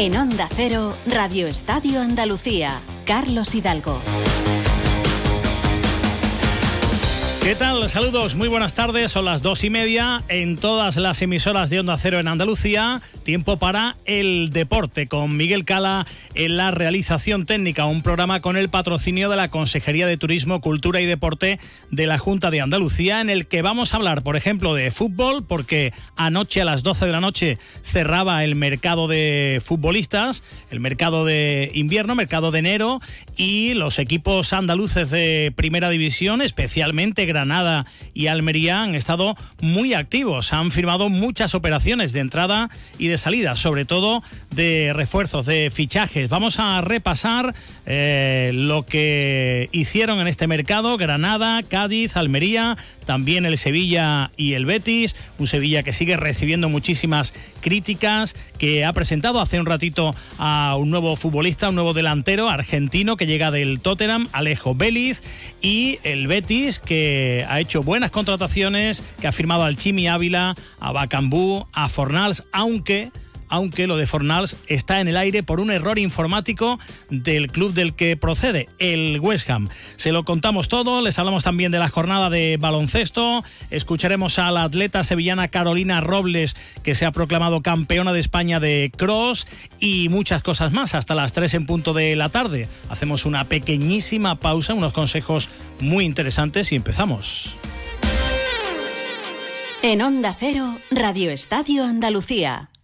En Onda Cero, Radio Estadio Andalucía, Carlos Hidalgo. ¿Qué tal? Saludos, muy buenas tardes. Son las dos y media en todas las emisoras de Onda Cero en Andalucía. Tiempo para el deporte con Miguel Cala en la realización técnica. Un programa con el patrocinio de la Consejería de Turismo, Cultura y Deporte de la Junta de Andalucía, en el que vamos a hablar, por ejemplo, de fútbol, porque anoche a las 12 de la noche cerraba el mercado de futbolistas, el mercado de invierno, mercado de enero, y los equipos andaluces de primera división, especialmente Granada y Almería han estado muy activos. Han firmado muchas operaciones de entrada y de salida, sobre todo de refuerzos, de fichajes. Vamos a repasar eh, lo que hicieron en este mercado Granada, Cádiz, Almería, también el Sevilla y el Betis. Un Sevilla que sigue recibiendo muchísimas críticas, que ha presentado hace un ratito a un nuevo futbolista, un nuevo delantero argentino que llega del Tottenham, Alejo Vélez, y el Betis que ha hecho buenas contrataciones, que ha firmado al Chimi Ávila, a Bacambú, a Fornals, aunque aunque lo de Fornals está en el aire por un error informático del club del que procede, el West Ham. Se lo contamos todo, les hablamos también de la jornada de baloncesto, escucharemos a la atleta sevillana Carolina Robles, que se ha proclamado campeona de España de cross y muchas cosas más hasta las 3 en punto de la tarde. Hacemos una pequeñísima pausa, unos consejos muy interesantes y empezamos. En Onda Cero, Radio Estadio Andalucía.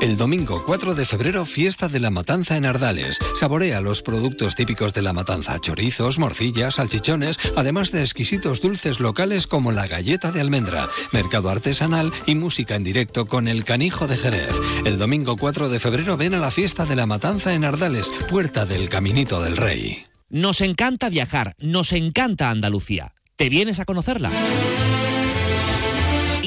El domingo 4 de febrero, fiesta de la matanza en Ardales. Saborea los productos típicos de la matanza, chorizos, morcillas, salchichones, además de exquisitos dulces locales como la galleta de almendra, mercado artesanal y música en directo con el canijo de Jerez. El domingo 4 de febrero ven a la fiesta de la matanza en Ardales, puerta del Caminito del Rey. Nos encanta viajar, nos encanta Andalucía. ¿Te vienes a conocerla?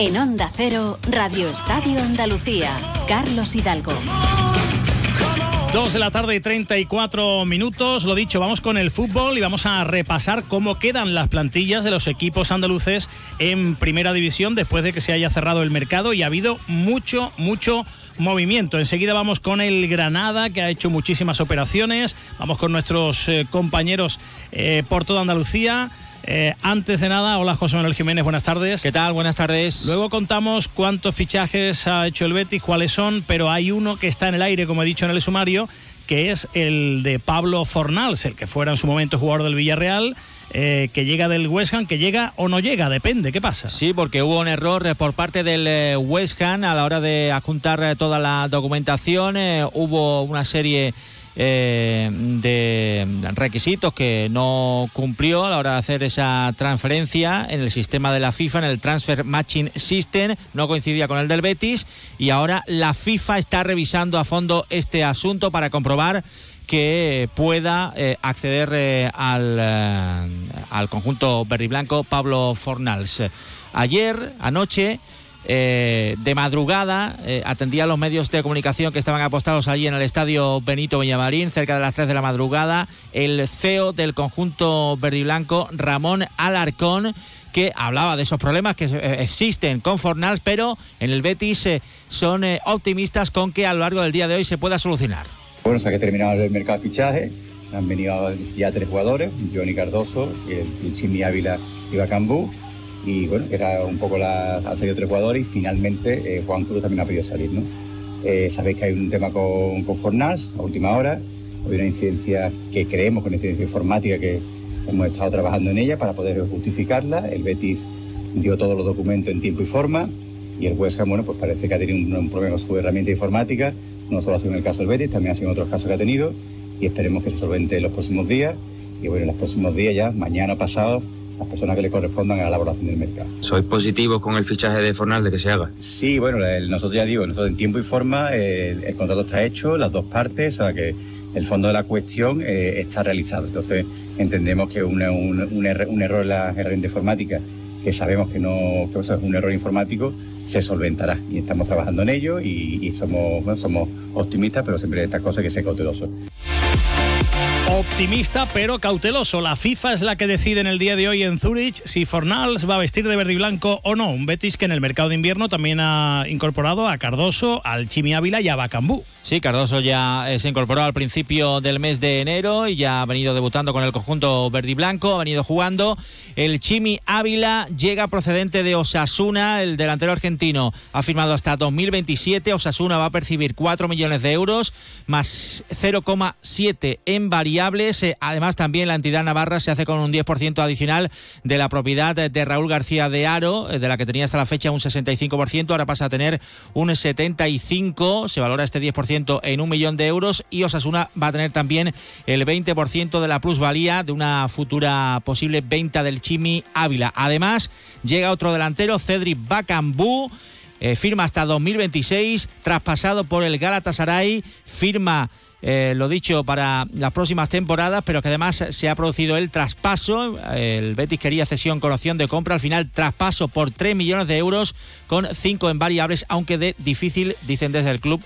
En Onda Cero, Radio Estadio Andalucía, Carlos Hidalgo. Dos de la tarde y 34 minutos. Lo dicho, vamos con el fútbol y vamos a repasar cómo quedan las plantillas de los equipos andaluces en primera división después de que se haya cerrado el mercado y ha habido mucho, mucho movimiento. Enseguida vamos con el Granada, que ha hecho muchísimas operaciones. Vamos con nuestros eh, compañeros eh, por toda Andalucía. Eh, antes de nada, hola José Manuel Jiménez, buenas tardes. ¿Qué tal? Buenas tardes. Luego contamos cuántos fichajes ha hecho el Betis, cuáles son, pero hay uno que está en el aire, como he dicho en el sumario, que es el de Pablo Fornals, el que fuera en su momento jugador del Villarreal. Eh, que llega del West Ham, que llega o no llega, depende, ¿qué pasa? Sí, porque hubo un error eh, por parte del West Ham a la hora de adjuntar toda la documentación, hubo una serie eh, de requisitos que no cumplió a la hora de hacer esa transferencia en el sistema de la FIFA, en el Transfer Matching System, no coincidía con el del Betis y ahora la FIFA está revisando a fondo este asunto para comprobar que pueda eh, acceder eh, al, al conjunto verde y blanco Pablo Fornals. Ayer, anoche, eh, de madrugada eh, atendía a los medios de comunicación que estaban apostados allí en el estadio Benito Villamarín, cerca de las 3 de la madrugada, el CEO del conjunto verde y blanco, Ramón Alarcón, que hablaba de esos problemas que eh, existen con Fornals, pero en el Betis son optimistas con que a lo largo del día de hoy se pueda solucionar. Bueno, se ha terminado el mercado de fichaje, han venido ya tres jugadores, Johnny Cardoso, Chimi Ávila y Bacambú y bueno, era un poco la, ha salido otro jugador y finalmente eh, Juan Cruz también ha podido salir, ¿no? Eh, sabéis que hay un tema con, con Fornals a última hora, hay una incidencia que creemos, con incidencia informática que hemos estado trabajando en ella para poder justificarla. El Betis dio todos los documentos en tiempo y forma y el West bueno, pues parece que ha tenido un, problema con su herramienta informática. No solo ha sido en el caso del Betis, también ha sido en otros casos que ha tenido y esperemos que se solvente en los próximos días. Y bueno, en los próximos días ya, mañana pasado, las personas que le correspondan a la elaboración del mercado. ¿Sois positivos con el fichaje de Fornal de que se haga? Sí, bueno, el- nosotros ya digo, nosotros en tiempo y forma, el, el contrato está hecho, las dos partes, o sea que el fondo de la cuestión eh, está realizado. Entonces entendemos que una- un, un err- un error en la herramienta informática, que sabemos que no que o sea, es un error informático, se solventará y estamos trabajando en ello y, y somos, bueno, somos optimistas, pero siempre estas cosas que ser cautelosos. Optimista pero cauteloso. La FIFA es la que decide en el día de hoy en Zurich si Fornals va a vestir de verde blanco o no. Un Betis que en el mercado de invierno también ha incorporado a Cardoso, al Chimi Ávila y a Bacambú. Sí, Cardoso ya eh, se incorporó al principio del mes de enero y ya ha venido debutando con el conjunto verde blanco, ha venido jugando. El Chimi Ávila llega procedente de Osasuna, el delantero argentino ha firmado hasta 2027. Osasuna va a percibir 4 millones de euros más 0,7 en variables. Eh, Además, también la entidad navarra se hace con un 10% adicional de la propiedad de Raúl García de Aro, eh, de la que tenía hasta la fecha un 65%, ahora pasa a tener un 75%, se valora este 10% en un millón de euros y Osasuna va a tener también el 20% de la plusvalía de una futura posible venta del Chimi Ávila. Además, llega otro delantero, Cedric Bacambú, eh, firma hasta 2026, traspasado por el Galatasaray, firma eh, lo dicho para las próximas temporadas, pero que además se ha producido el traspaso. El Betis quería cesión con opción de compra, al final traspaso por 3 millones de euros con 5 en variables, aunque de difícil, dicen desde el club.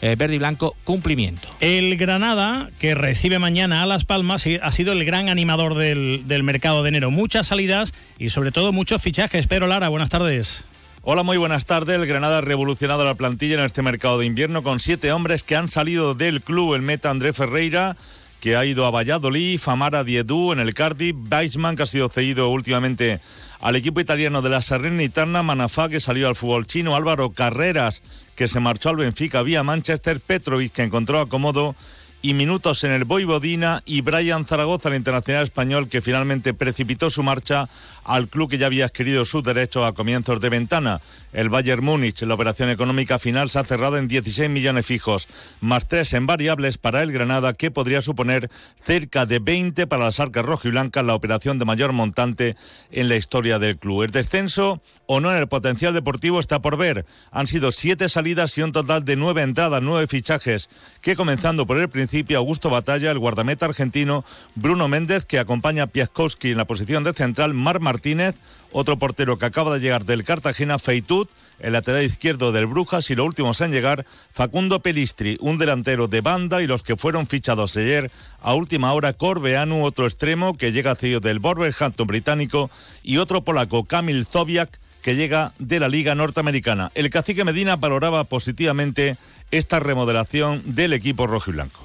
eh, verde y blanco cumplimiento. El Granada, que recibe mañana a Las Palmas, ha sido el gran animador del, del mercado de enero. Muchas salidas y sobre todo muchos fichajes. Pedro Lara, buenas tardes. Hola, muy buenas tardes. El Granada ha revolucionado la plantilla en este mercado de invierno con siete hombres que han salido del club. El meta André Ferreira, que ha ido a Valladolid, Famara Diedú en el Cardiff, Weissman, que ha sido cedido últimamente al equipo italiano de la Salernitana, Manafá, que salió al fútbol chino, Álvaro Carreras, que se marchó al Benfica vía Manchester, Petrovic, que encontró acomodo y minutos en el Voivodina y Brian Zaragoza, el internacional español, que finalmente precipitó su marcha al club que ya había adquirido sus derechos a comienzos de ventana. El Bayern Múnich, la operación económica final se ha cerrado en 16 millones fijos, más 3 en variables para el Granada, que podría suponer cerca de 20 para las arcas rojo y blancas, la operación de mayor montante en la historia del club. El descenso o no en el potencial deportivo está por ver. Han sido siete salidas y un total de nueve entradas, nueve fichajes, que comenzando por el principio, Augusto Batalla, el guardameta argentino, Bruno Méndez, que acompaña a Piaskowski en la posición de central, Mar Martínez, otro portero que acaba de llegar del Cartagena, Feitut, el lateral izquierdo del Brujas y los últimos en llegar, Facundo Pelistri, un delantero de banda y los que fueron fichados ayer a última hora, Corbeanu, otro extremo que llega cedido del Wolverhampton británico y otro polaco, Kamil Zobiak, que llega de la Liga Norteamericana. El cacique Medina valoraba positivamente esta remodelación del equipo rojo y blanco.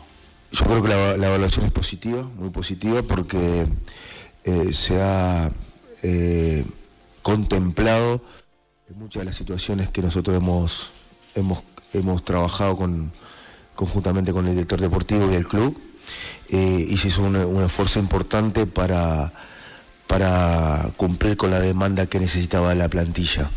Yo creo que la, evaluación es positiva, muy positiva, porque eh, se ha eh, contemplado en muchas de las situaciones que nosotros hemos, hemos, hemos trabajado con, conjuntamente con el director deportivo y el club, eh, y se hizo un, un esfuerzo importante para, para cumplir con la demanda que necesitaba la plantilla.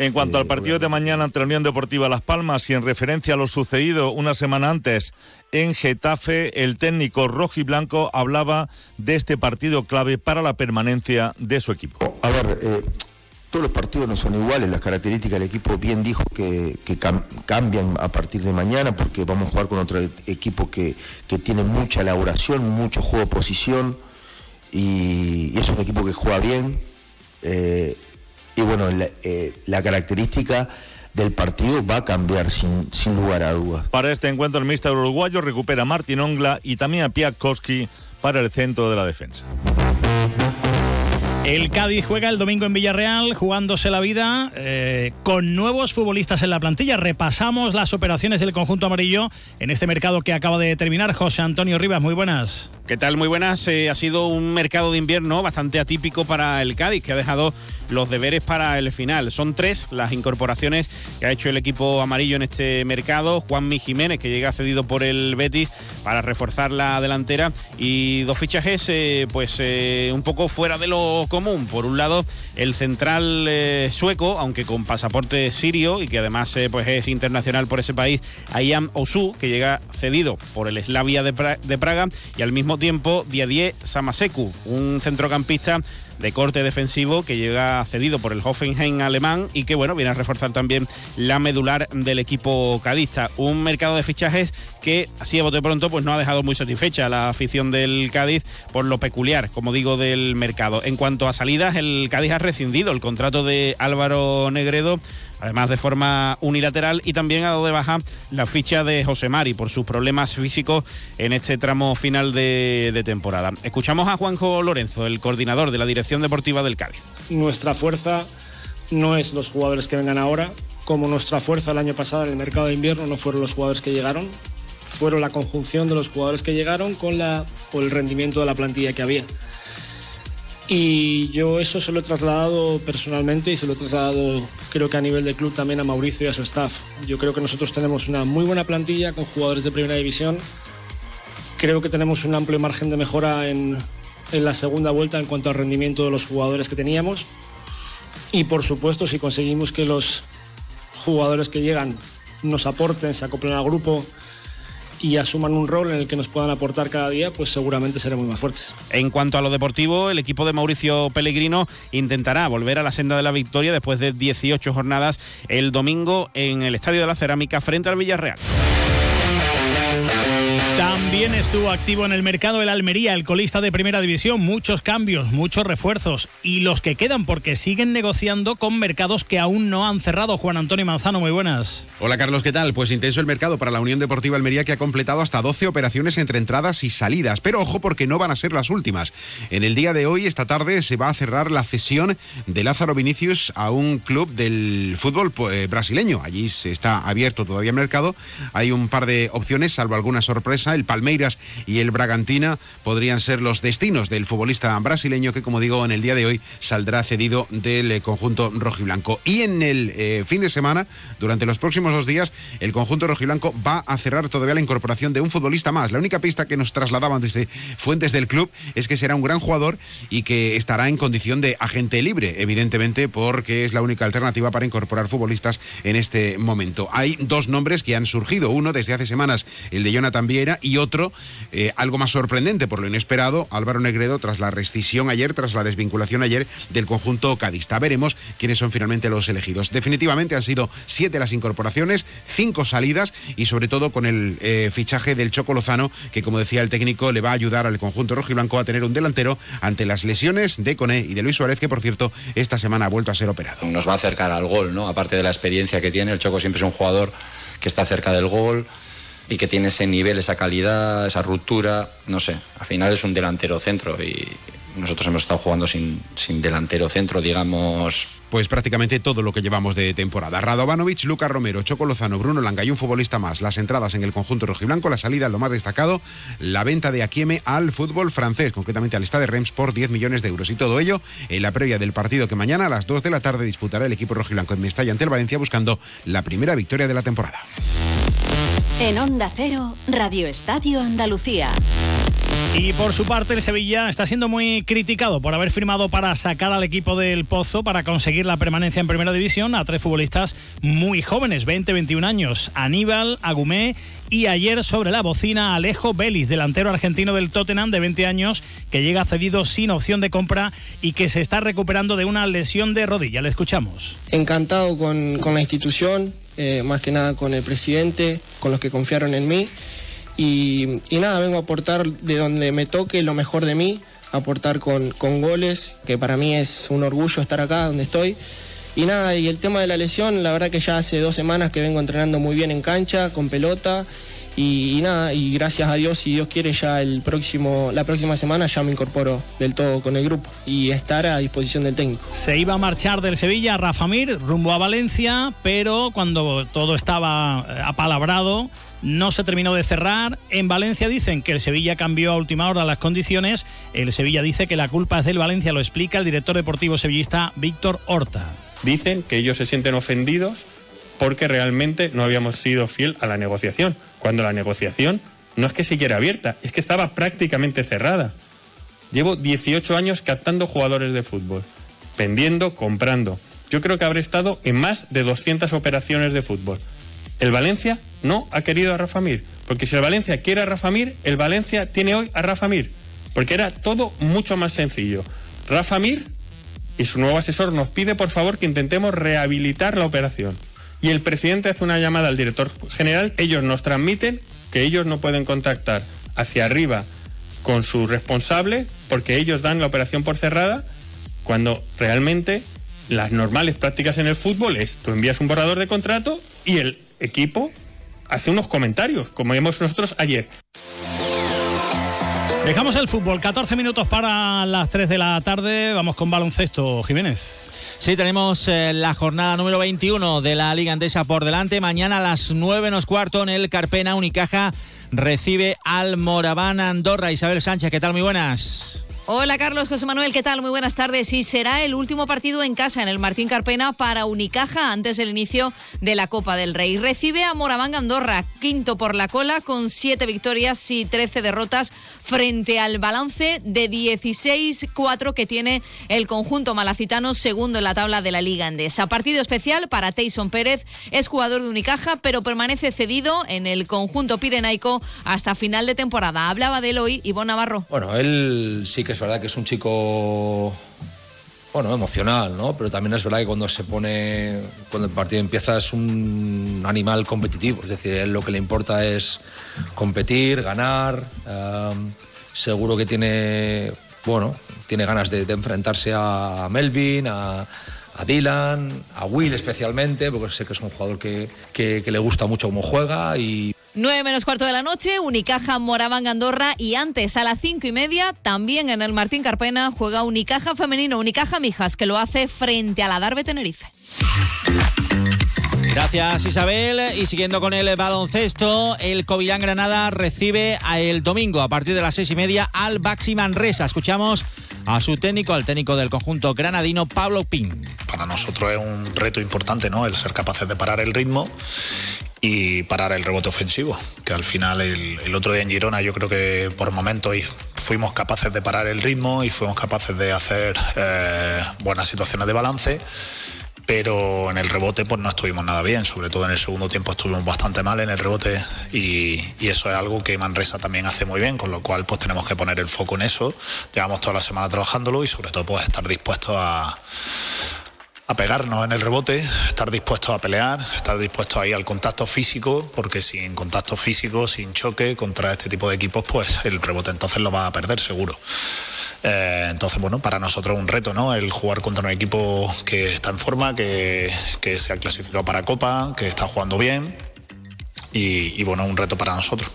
En cuanto al partido de mañana ante la Unión Deportiva Las Palmas y en referencia a lo sucedido una semana antes en Getafe, el técnico rojo y blanco hablaba de este partido clave para la permanencia de su equipo. A ver, eh, todos los partidos no son iguales, las características del equipo bien dijo que, que cam- cambian a partir de mañana porque vamos a jugar con otro equipo que, que tiene mucha elaboración, mucho juego de posición y, y es un equipo que juega bien. eh, y bueno, la, eh, la característica del partido va a cambiar sin, sin lugar a dudas. Para este encuentro el míster uruguayo recupera a Martín Ongla y también a Piatkowski para el centro de la defensa. El Cádiz juega el domingo en Villarreal, jugándose la vida eh, con nuevos futbolistas en la plantilla. Repasamos las operaciones del conjunto amarillo en este mercado que acaba de terminar. José Antonio Rivas, muy buenas. ¿Qué tal? Muy buenas. Eh, ha sido un mercado de invierno bastante atípico para el Cádiz, que ha dejado los deberes para el final. Son tres las incorporaciones que ha hecho el equipo amarillo en este mercado. Juanmi Jiménez, que llega cedido por el Betis para reforzar la delantera. Y dos fichajes, eh, pues eh, un poco fuera de lo Por un lado, el central sueco, aunque con pasaporte sirio y que además pues es internacional por ese país, Ayam Osu, que llega cedido por el Slavia de, de Praga. Y al mismo tiempo Diadier Samaseku, un centrocampista de corte defensivo que llega cedido por el Hoffenheim alemán y que bueno viene a reforzar también la medular del equipo cadista. Un mercado de fichajes que así a bote pronto pues no ha dejado muy satisfecha la afición del Cádiz por lo peculiar, como digo, del mercado. En cuanto a salidas, el Cádiz ha rescindido el contrato de Álvaro Negredo además de forma unilateral, y también ha dado de baja la ficha de José Mari por sus problemas físicos en este tramo final de, temporada. Escuchamos a Juanjo Lorenzo, el coordinador de la Dirección Deportiva del Cádiz. Nuestra fuerza no es los jugadores que vengan ahora, como nuestra fuerza el año pasado en el mercado de invierno no fueron los jugadores que llegaron, fueron la conjunción de los jugadores que llegaron con la, el rendimiento de la plantilla que había. Y yo eso se lo he trasladado personalmente y se lo he trasladado creo que a nivel de club también a Mauricio y a su staff. Yo creo que nosotros tenemos una muy buena plantilla con jugadores de primera división. Creo que tenemos un amplio margen de mejora en, en la segunda vuelta en cuanto al rendimiento de los jugadores que teníamos. Y por supuesto, si conseguimos que los jugadores que llegan nos aporten, se acoplen al grupo, y asuman un rol en el que nos puedan aportar cada día, pues seguramente seremos más fuertes. En cuanto a lo deportivo, el equipo de Mauricio Pellegrino intentará volver a la senda de la victoria después de 18 jornadas el domingo en el Estadio de la Cerámica frente al Villarreal. También estuvo activo en el mercado el Almería, el colista de primera división. Muchos cambios, muchos refuerzos y los que quedan porque siguen negociando con mercados que aún no han cerrado. Juan Antonio Manzano, muy buenas. Hola Carlos, ¿qué tal? Pues intenso el mercado para la Unión Deportiva Almería que ha completado hasta 12 operaciones entre entradas y salidas. Pero ojo porque no van a ser las últimas. En el día de hoy, esta tarde, se va a cerrar la cesión de Lázaro Vinicius a un club del fútbol eh, brasileño. Allí se está abierto todavía el mercado. Hay un par de opciones, salvo alguna sorpresa el Palmeiras y el Bragantina podrían ser los destinos del futbolista brasileño que, como digo, en el día de hoy saldrá cedido del eh, conjunto rojiblanco. Y en el eh, fin de semana, durante los próximos dos días, el conjunto rojiblanco va a cerrar todavía la incorporación de un futbolista más. La única pista que nos trasladaban desde fuentes del club es que será un gran jugador y que estará en condición de agente libre, evidentemente, porque es la única alternativa para incorporar futbolistas en este momento. Hay dos nombres que han surgido. Uno desde hace semanas, el de Jonathan Viera, y otro, eh, algo más sorprendente por lo inesperado, Álvaro Negredo tras la rescisión ayer, tras la desvinculación ayer del conjunto cadista. Veremos quiénes son finalmente los elegidos. Definitivamente han sido siete las incorporaciones, cinco salidas y sobre todo con el eh, fichaje del Choco Lozano, que como decía el técnico le va a ayudar al conjunto rojo y blanco a tener un delantero ante las lesiones de Coné y de Luis Suárez, que por cierto esta semana ha vuelto a ser operado. Nos va a acercar al gol, ¿no? Aparte de la experiencia que tiene, el Choco siempre es un jugador que está cerca del gol y que tiene ese nivel, esa calidad, esa ruptura, no sé, al final es un delantero centro y nosotros hemos estado jugando sin, sin delantero centro, digamos. Pues prácticamente todo lo que llevamos de temporada. Radovanovic, Lucas Romero, Choco Lozano, Bruno Langa y un futbolista más. Las entradas en el conjunto rojiblanco, la salida lo más destacado, la venta de Akieme al fútbol francés, concretamente al Stade Reims por 10 millones de euros. Y todo ello en la previa del partido que mañana a las 2 de la tarde disputará el equipo rojiblanco en Mestalla ante el Valencia buscando la primera victoria de la temporada. En Onda Cero, Radio Estadio Andalucía. Y por su parte, el Sevilla está siendo muy criticado por haber firmado para sacar al equipo del Pozo para conseguir la permanencia en Primera División a tres futbolistas muy jóvenes, 20-21 años, Aníbal, Agumé y ayer sobre la bocina Alejo Vélez, delantero argentino del Tottenham de 20 años, que llega cedido sin opción de compra y que se está recuperando de una lesión de rodilla. Le escuchamos. Encantado con, con la institución, eh, más que nada con el presidente, con los que confiaron en mí. Y, nada, vengo a aportar de donde me toque lo mejor de mí, aportar con, con goles, que para mí es un orgullo estar acá donde estoy. Y nada, y el tema de la lesión, la verdad que ya hace dos semanas que vengo entrenando muy bien en cancha, con pelota, y, nada, y gracias a Dios, si Dios quiere, ya el próximo, la próxima semana ya me incorporo del todo con el grupo y estar a disposición del técnico. Se iba a marchar del Sevilla Rafa Mir rumbo a Valencia, pero cuando todo estaba eh, apalabrado, no se terminó de cerrar. En Valencia dicen que el Sevilla cambió a última hora las condiciones. El Sevilla dice que la culpa es del Valencia, lo explica el director deportivo sevillista Víctor Horta. Dicen que ellos se sienten ofendidos porque realmente no habíamos sido fiel a la negociación, cuando la negociación no es que siguiera abierta, es que estaba prácticamente cerrada. Llevo 18 años captando jugadores de fútbol, vendiendo, comprando. Yo creo que habré estado en más de 200 operaciones de fútbol. El Valencia no ha querido a Rafa Mir, porque si el Valencia quiere a Rafa Mir, el Valencia tiene hoy a Rafa Mir, porque era todo mucho más sencillo. Rafa Mir y su nuevo asesor nos pide por favor que intentemos rehabilitar la operación. Y el presidente hace una llamada al director general, ellos nos transmiten que ellos no pueden contactar hacia arriba con su responsable porque ellos dan la operación por cerrada cuando realmente las normales prácticas en el fútbol es tú envías un borrador de contrato y el equipo hace unos comentarios, como vimos nosotros ayer. Dejamos el fútbol, 14 minutos para las 3 de la tarde, vamos con baloncesto, Jiménez. Sí, tenemos eh, la jornada número 21 de la Liga Andesa por delante. Mañana a las 9 menos cuarto en el Carpena Unicaja recibe al Moraván Andorra. Isabel Sánchez, ¿qué tal? Muy buenas. Hola Carlos, José Manuel, ¿qué tal? Muy buenas tardes. Y será el último partido en casa en el Martín Carpena para Unicaja antes del inicio de la Copa del Rey. Recibe a Moraván Andorra, quinto por la cola, con siete victorias y 13 derrotas frente al balance de 16-4 que tiene el conjunto malacitano, segundo en la tabla de la Liga Andesa. Partido especial para Tayson Pérez, es jugador de Unicaja, pero permanece cedido en el conjunto pirenaico hasta final de temporada. Hablaba de él hoy Ivonne Navarro. Bueno, él sí que es verdad que es un chico bueno, emocional, ¿no? Pero también es verdad que cuando se pone, cuando el partido empieza es un animal competitivo, es decir, él lo que le importa es competir, ganar, eh, seguro que tiene, bueno, tiene ganas de, enfrentarse a Melvin, a, a Dylan, a Will especialmente, porque sé que es un jugador que, que, que le gusta mucho cómo juega y 9 menos cuarto de la noche, Unicaja Moraván Andorra y antes a las cinco y media, también en el Martín Carpena, juega Unicaja Femenino, Unicaja Mijas, que lo hace frente a la Darbe Tenerife. Gracias Isabel. Y siguiendo con el baloncesto, el Covilán Granada recibe el domingo a partir de las seis y media al Baxi Manresa. Escuchamos a su técnico, al técnico del conjunto granadino, Pablo Pin. Para nosotros es un reto importante, ¿no? El ser capaces de parar el ritmo y parar el rebote ofensivo, que al final el, otro día en Girona yo creo que por momentos fuimos capaces de parar el ritmo y fuimos capaces de hacer eh, buenas situaciones de balance, pero en el rebote pues no estuvimos nada bien, sobre todo en el segundo tiempo estuvimos bastante mal en el rebote y, y eso es algo que Manresa también hace muy bien, con lo cual pues tenemos que poner el foco en eso, llevamos toda la semana trabajándolo y sobre todo pues estar dispuestos a a pegarnos en el rebote, estar dispuestos a pelear, estar dispuestos a ir al contacto físico, porque sin contacto físico, sin choque contra este tipo de equipos, pues el rebote entonces lo va a perder seguro. Eh, entonces, bueno, para nosotros un reto, ¿no? El jugar contra un equipo que está en forma, que, que se ha clasificado para Copa, que está jugando bien y, y bueno, un reto para nosotros.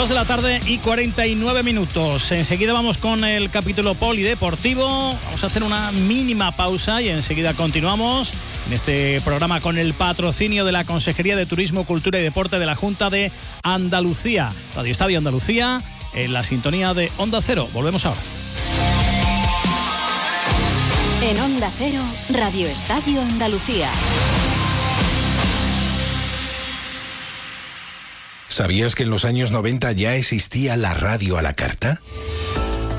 2 de la tarde y 49 minutos. Enseguida vamos con el capítulo polideportivo. Vamos a hacer una mínima pausa y enseguida continuamos en este programa con el patrocinio de la Consejería de Turismo, Cultura y Deporte de la Junta de Andalucía. Radio Estadio Andalucía en la sintonía de Onda Cero. Volvemos ahora. En Onda Cero, Radio Estadio Andalucía. ¿Sabías que en los años 90 ya existía la radio a la carta?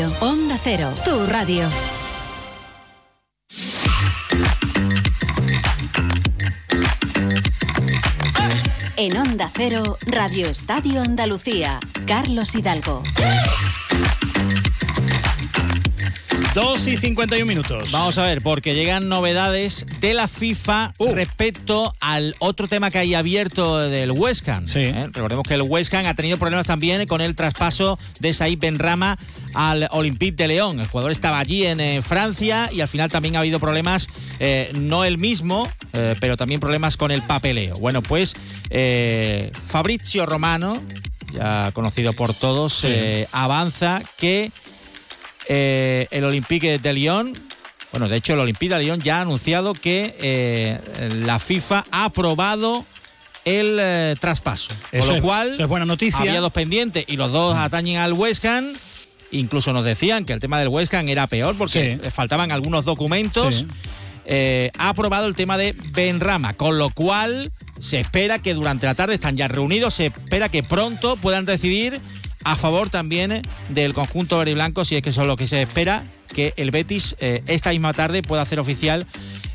Onda Cero, tu radio. En Onda Cero, Radio Estadio Andalucía. Carlos Hidalgo. 2 y 51 minutos. Vamos a ver, porque llegan novedades de la FIFA Uh. respecto al otro tema que hay abierto del West Ham. ¿eh? Recordemos que el West Ham ha tenido problemas también con el traspaso de Said Benrama al Olympique de León. El jugador estaba allí en eh, Francia y al final también ha habido problemas, eh, no el mismo, pero también problemas con el papeleo. Bueno, pues Fabrizio Romano, ya conocido por todos, Sí. avanza que eh, el Olympique de Lyon, bueno, de hecho el Olympique de Lyon ya ha anunciado que eh, la FIFA ha aprobado el eh, traspaso. Eso con lo es- cual, eso es buena noticia. había dos pendientes y los dos atañen al West Ham. Incluso nos decían que el tema del West Ham era peor porque faltaban algunos documentos. Sí. Eh, ha aprobado el tema de Benrama, con lo cual se espera que durante la tarde están ya reunidos, se espera que pronto puedan decidir a favor también del conjunto verde y si es que eso es lo que se espera, que el Betis eh, esta misma tarde pueda hacer oficial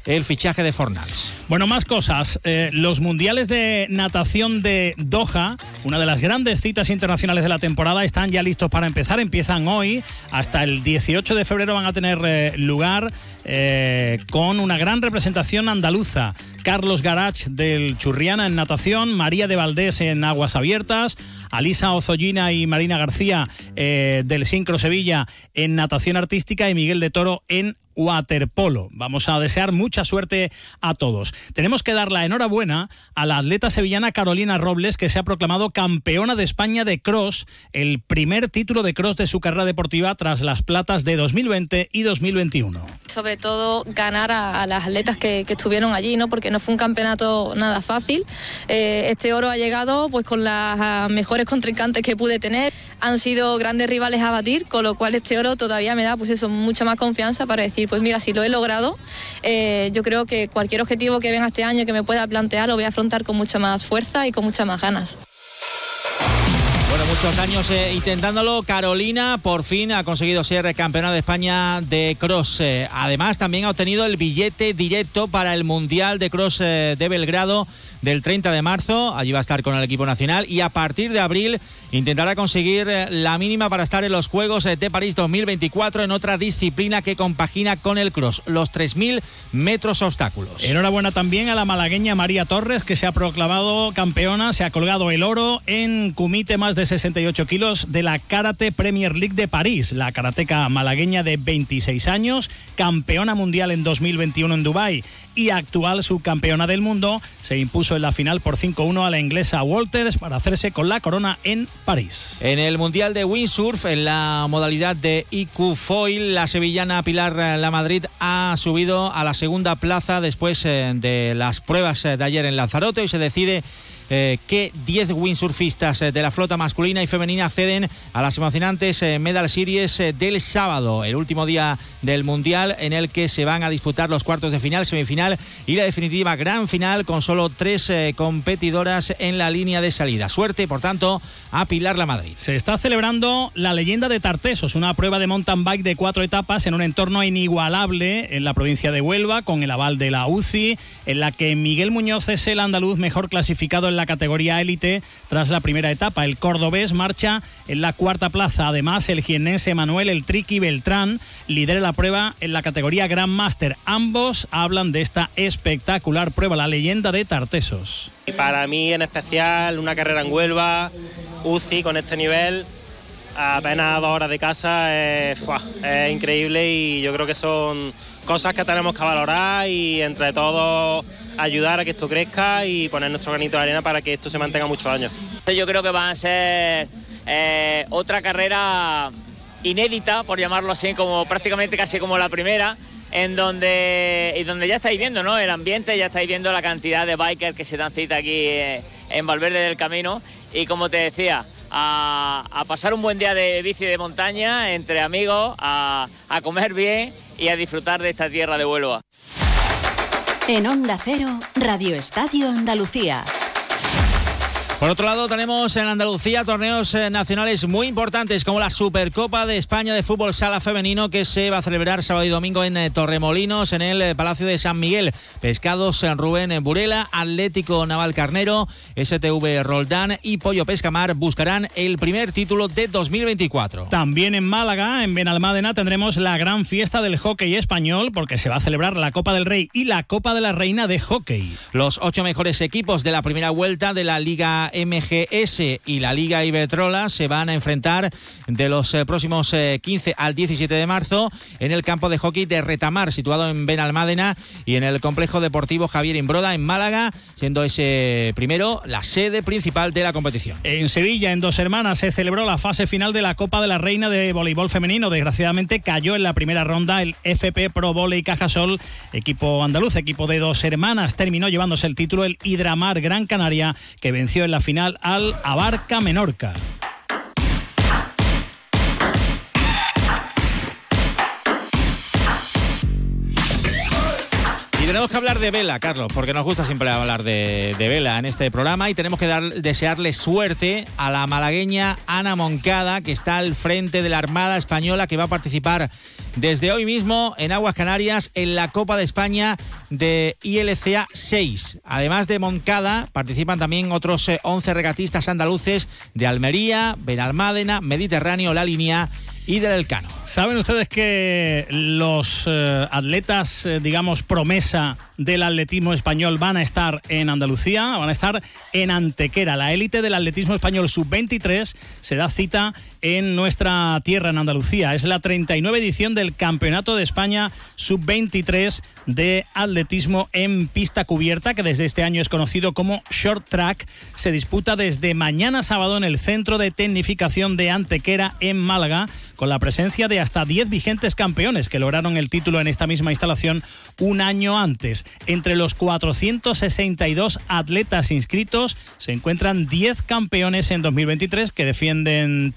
el fichaje de Fornals. Bueno, más cosas. Eh, los mundiales de natación de Doha, una de las grandes citas internacionales de la temporada, están ya listos para empezar. Empiezan hoy. Hasta el 18 de febrero van a tener eh, lugar eh, con una gran representación andaluza. Carlos Garach del Churriana en natación, María de Valdés en aguas abiertas, Alisa Ozollina y Marina García del Sincro Sevilla en natación artística y Miguel de Toro en waterpolo. Vamos a desear mucha suerte a todos. Tenemos que dar la enhorabuena a la atleta sevillana Carolina Robles, que se ha proclamado campeona de España de cross, el primer título de cross de su carrera deportiva tras las platas de 2020 y 2021. sobre todo ganar a, las atletas que, que estuvieron allí, ¿no? porque no fue un campeonato nada fácil. Eh, este oro ha llegado pues con las ah, mejores contrincantes que pude tener. Han sido grandes rivales a batir, con lo cual este oro todavía me da pues eso, mucha más confianza para decir, pues mira, si lo he logrado, eh, yo creo que cualquier objetivo que venga este año que me pueda plantear lo voy a afrontar con mucha más fuerza y con muchas más ganas. Bueno, muchos años eh, intentándolo. Carolina por fin ha conseguido ser campeona de España de cross. Eh, además, también ha obtenido el billete directo para el Mundial de Cross eh, de Belgrado del 30 de marzo. Allí va a estar con el equipo nacional y a partir de abril intentará conseguir eh, la mínima para estar en los Juegos eh, de París 2024 en otra disciplina que compagina con el cross, los 3.000 metros obstáculos. Enhorabuena también a la malagueña María Torres, que se ha proclamado campeona, se ha colgado el oro en kumite más de 68 kilos de la Karate Premier League de París. La karateca malagueña de 26 años, campeona mundial en 2021 en Dubái y actual subcampeona del mundo, se impuso en la final por 5-1 a la inglesa Walters para hacerse con la corona en París. En el Mundial de Windsurf, en la modalidad de IQ Foil, la sevillana Pilar eh, La Madrid ha subido a la segunda plaza después eh, de las pruebas eh, de ayer en Lanzarote y se decide eh, que 10 windsurfistas eh, de la flota masculina y femenina acceden a las emocionantes eh, Medal Series eh, del sábado, el último día del Mundial en el que se van a disputar los cuartos de final, semifinal y la definitiva gran final con solo tres competidoras en la línea de salida. Suerte, por tanto, a Pilar La Madrid. Se está celebrando la leyenda de Tartesos, una prueba de mountain bike de cuatro etapas en un entorno inigualable en la provincia de Huelva, con el aval de la UCI, en la que Miguel Muñoz es el andaluz mejor clasificado en la categoría élite tras la primera etapa. El cordobés marcha en la cuarta plaza. Además, el jiennense Manuel El Triqui Beltrán lidera la prueba en la categoría Grand Master. Ambos hablan de esta espectacular prueba, la leyenda de Tartesos. Y para mí en especial una carrera en Huelva, UCI con este nivel, apenas dos horas de casa, ¡fua! es increíble y yo creo que son cosas que tenemos que valorar y entre todos ayudar a que esto crezca y poner nuestro granito de arena para que esto se mantenga muchos años. Yo creo que va a ser eh, otra carrera inédita, por llamarlo así, como prácticamente casi como la primera, en donde, y donde ya estáis viendo ¿no? el ambiente, ya estáis viendo la cantidad de bikers que se dan cita aquí eh, en Valverde del Camino. Y como te decía, a, pasar un buen día de bici de montaña entre amigos, a, a comer bien y a disfrutar de esta tierra de Huelva. En Onda Cero, Radio Estadio Andalucía. Por otro lado, tenemos en Andalucía torneos eh, nacionales muy importantes como la Supercopa de España de Fútbol Sala Femenino que se va a celebrar sábado y domingo en eh, Torremolinos, en el eh, Palacio de San Miguel. Pescados San Rubén en Burela, Atlético Naval Carnero, STV Roldán y Pollo Pescamar buscarán el primer título de 2024. También en Málaga, en Benalmádena, tendremos la gran fiesta del hockey español porque se va a celebrar la Copa del Rey y la Copa de la Reina de Hockey. Los ocho mejores equipos de la primera vuelta de la Liga MGS y la Liga Iberdrola se van a enfrentar de los eh, próximos 15 eh, al 17 de marzo en el campo de hockey de Retamar, situado en Benalmádena, y en el complejo deportivo Javier Imbroda, en Málaga, siendo ese primero la sede principal de la competición. En Sevilla, en dos semanas, se celebró la fase final de la Copa de la Reina de Voleibol Femenino. Desgraciadamente cayó en la primera ronda el FP Pro Voley Cajasol, equipo andaluz, equipo de dos hermanas. Terminó llevándose el título el Hidramar Gran Canaria, que venció en la final al Abarca Menorca. Tenemos que hablar de vela, Carlos, porque nos gusta siempre hablar de, vela en este programa y tenemos que desearle suerte a la malagueña Ana Moncada, que está al frente de la Armada Española, que va a participar desde hoy mismo en Aguas Canarias en la Copa de España de ILCA 6. Además de Moncada, participan también otros 11 eh, regatistas andaluces de Almería, Benalmádena, Mediterráneo, La Línea y del Elcano. ¿Saben ustedes que los eh, atletas, eh, digamos, promesa del atletismo español van a estar en Andalucía? Van a estar en Antequera. La élite del atletismo español sub-23 se da cita en nuestra tierra, en Andalucía. Es la 39 edición del Campeonato de España sub-23 de atletismo en pista cubierta, que desde este año es conocido como Short Track. Se disputa desde mañana sábado en el Centro de Tecnificación de Antequera en Málaga con la presencia de hasta 10 vigentes campeones que lograron el título en esta misma instalación un año antes. Entre los 462 atletas inscritos se encuentran 10 campeones en 2023 que defienden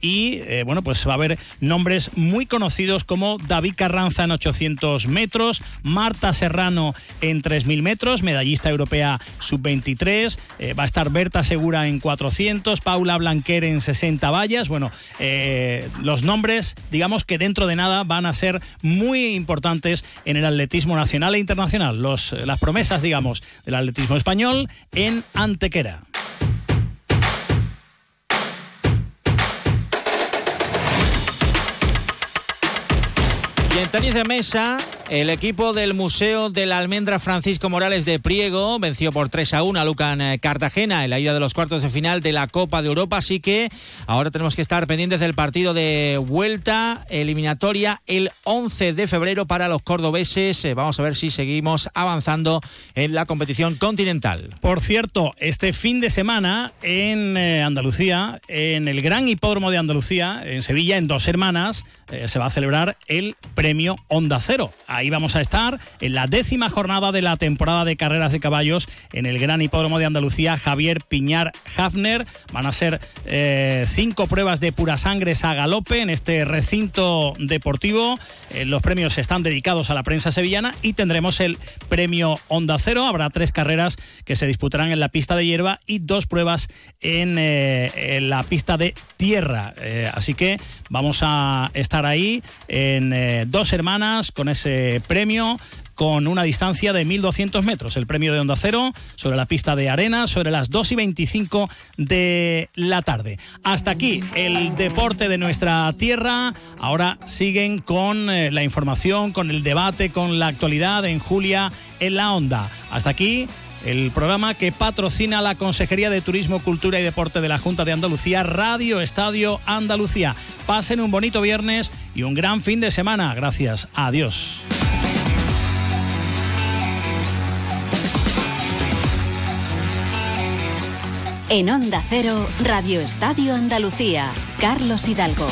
y eh, bueno, pues va a haber nombres muy conocidos como David Carranza en 800 metros, Marta Serrano en 3000 metros, medallista europea sub-23, eh, va a estar Berta Segura en 400, Paula Blanquer en 60 vallas, bueno, eh, los nombres, digamos que dentro de nada van a ser muy importantes en el atletismo nacional e internacional. Los, las promesas, digamos, del atletismo español en Antequera. En tenis de mesa, el equipo del Museo de la Almendra Francisco Morales de Priego venció por 3 a 1 a Lucan eh, Cartagena en la ida de los cuartos de final de la Copa de Europa, así que ahora tenemos que estar pendientes del partido de vuelta eliminatoria el 11 de febrero para los cordobeses. Eh, vamos a ver si seguimos avanzando en la competición continental. Por cierto, este fin de semana en eh, Andalucía, en el Gran Hipódromo de Andalucía, en Sevilla, en dos hermanas, se va a celebrar el premio Onda Cero ahí vamos a estar en la décima jornada de la temporada de carreras de caballos en el Gran Hipódromo de Andalucía, Javier Piñar Hafner. Van a ser eh, cinco pruebas de pura sangre a galope en este recinto deportivo. Eh, los premios están dedicados a la prensa sevillana y tendremos el premio Onda Cero. Habrá tres carreras que se disputarán en la pista de hierba y dos pruebas eh, en la pista de tierra. así que vamos a estar ahí en dos hermanas con ese premio con una distancia de 1.200 metros. El premio de Onda Cero sobre la pista de arena sobre las 2 y 25 de la tarde. Hasta aquí el deporte de nuestra tierra. Ahora siguen con eh, la información, con el debate, con la actualidad en Julia en la Onda. Hasta aquí el programa que patrocina la Consejería de Turismo, Cultura y Deporte de la Junta de Andalucía, Radio Estadio Andalucía. Pasen un bonito viernes y un gran fin de semana. Gracias. Adiós. En Onda Cero, Radio Estadio Andalucía, Carlos Hidalgo.